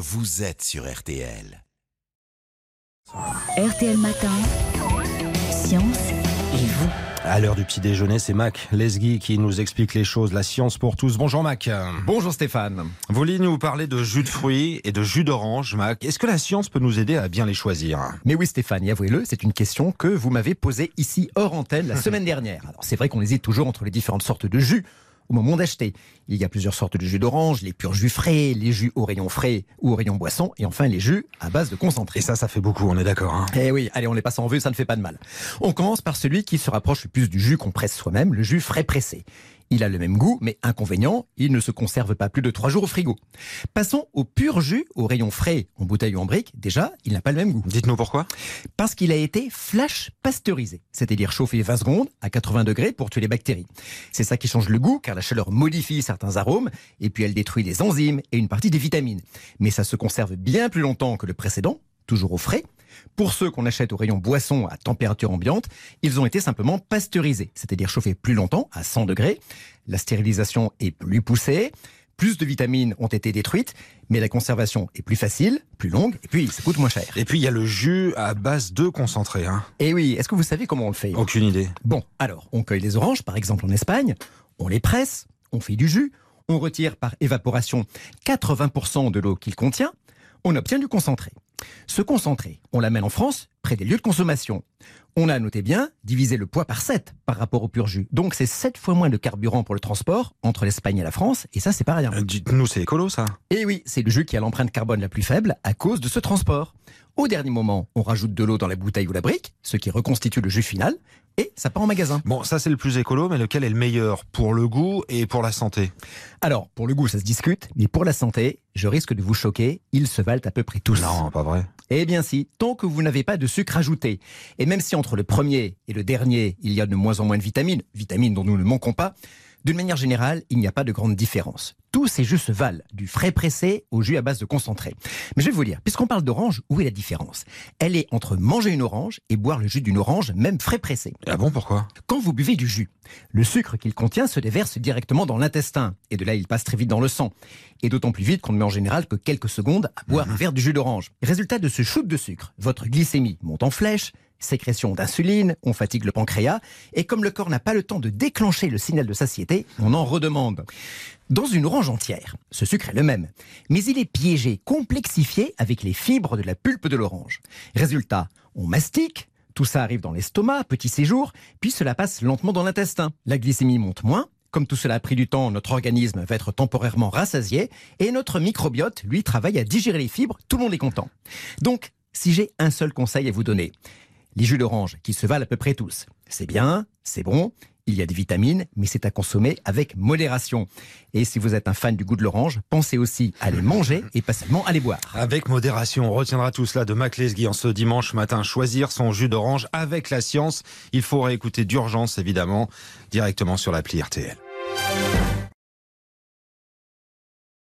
vous êtes sur RTL. RTL Matin, Science et vous. À l'heure du petit déjeuner, c'est Mac Lesgui qui nous explique les choses, la science pour tous. Bonjour Mac. Bonjour Stéphane. Vous vouliez nous parler de jus de fruits et de jus d'orange, Mac. Est-ce que la science peut nous aider à bien les choisir? Mais oui Stéphane, et avouez-le, c'est une question que vous m'avez posée ici hors antenne la semaine dernière. Alors c'est vrai qu'on hésite toujours entre les différentes sortes de jus au moment d'acheter. Il y a plusieurs sortes de jus d'orange, les purs jus frais, les jus au rayon frais ou au rayon boisson, et enfin les jus à base de concentré. Et ça, ça fait beaucoup, on est d'accord. Hein eh oui, allez, on les passe en vue, ça ne fait pas de mal. On commence par celui qui se rapproche le plus du jus qu'on presse soi-même, le jus frais pressé. Il a le même goût, mais inconvénient, il ne se conserve pas plus de 3 jours au frigo. Passons au pur jus, au rayon frais, en bouteille ou en brique. Déjà, il n'a pas le même goût. Dites-nous pourquoi Parce qu'il a été flash pasteurisé, c'est-à-dire chauffé 20 secondes à 80 degrés pour tuer les bactéries. C'est ça qui change le goût, car la chaleur modifie certains arômes, et puis elle détruit les enzymes et une partie des vitamines. Mais ça se conserve bien plus longtemps que le précédent, toujours au frais. Pour ceux qu'on achète au rayon boisson à température ambiante, ils ont été simplement pasteurisés, c'est-à-dire chauffés plus longtemps à 100 degrés. La stérilisation est plus poussée, plus de vitamines ont été détruites, mais la conservation est plus facile, plus longue, et puis ça coûte moins cher. Et puis il y a le jus à base de concentré. Hein. Et oui, est-ce que vous savez comment on le fait? Aucune idée. Bon, alors, on cueille les oranges, par exemple en Espagne, on les presse, on fait du jus, on retire par évaporation 80% de l'eau qu'il contient, on obtient du concentré. Ce concentré, on l'amène en France, près des lieux de consommation. On a, noté bien, divisé le poids par 7 par rapport au pur jus. Donc c'est 7 fois moins de carburant pour le transport entre l'Espagne et la France, et ça c'est pas rien. Euh, Dites-nous, c'est écolo ça? Et oui, c'est le jus qui a l'empreinte carbone la plus faible à cause de ce transport. Au dernier moment, on rajoute de l'eau dans la bouteille ou la brique, ce qui reconstitue le jus final, et ça part en magasin. Bon, ça c'est le plus écolo, mais lequel est le meilleur pour le goût et pour la santé? Alors, pour le goût, ça se discute, mais pour la santé, je risque de vous choquer, ils se valent à peu près tous. Non, pas vrai. Eh bien si, tant que vous n'avez pas de sucre ajouté, et même si entre le premier et le dernier, il y a de moins en moins de vitamines, vitamines dont nous ne manquons pas, d'une manière générale, il n'y a pas de grande différence. Tous ces jus se valent, du frais pressé au jus à base de concentré. Mais je vais vous dire, puisqu'on parle d'orange, où est la différence? Elle est entre manger une orange et boire le jus d'une orange, même frais pressé. Ah bon, pourquoi? Quand vous buvez du jus, le sucre qu'il contient se déverse directement dans l'intestin, et de là il passe très vite dans le sang. Et d'autant plus vite qu'on ne met en général que quelques secondes à boire un verre de jus d'orange. Résultat de ce shoot de sucre, votre glycémie monte en flèche, sécrétion d'insuline, on fatigue le pancréas, et comme le corps n'a pas le temps de déclencher le signal de satiété, on en redemande. Dans une orange entière, ce sucre est le même, mais il est piégé, complexifié avec les fibres de la pulpe de l'orange. Résultat, on mastique, tout ça arrive dans l'estomac, petit séjour, puis cela passe lentement dans l'intestin. La glycémie monte moins, comme tout cela a pris du temps, notre organisme va être temporairement rassasié et notre microbiote, lui, travaille à digérer les fibres, tout le monde est content. Donc, si j'ai un seul conseil à vous donner, les jus d'orange, qui se valent à peu près tous, c'est bien, c'est bon, il y a des vitamines, mais c'est à consommer avec modération. Et si vous êtes un fan du goût de l'orange, pensez aussi à les manger et pas seulement à les boire. Avec modération, on retiendra tout cela de Mac Lesguy en ce dimanche matin. Choisir son jus d'orange avec la science. Il faut réécouter d'urgence, évidemment, directement sur l'appli RTL.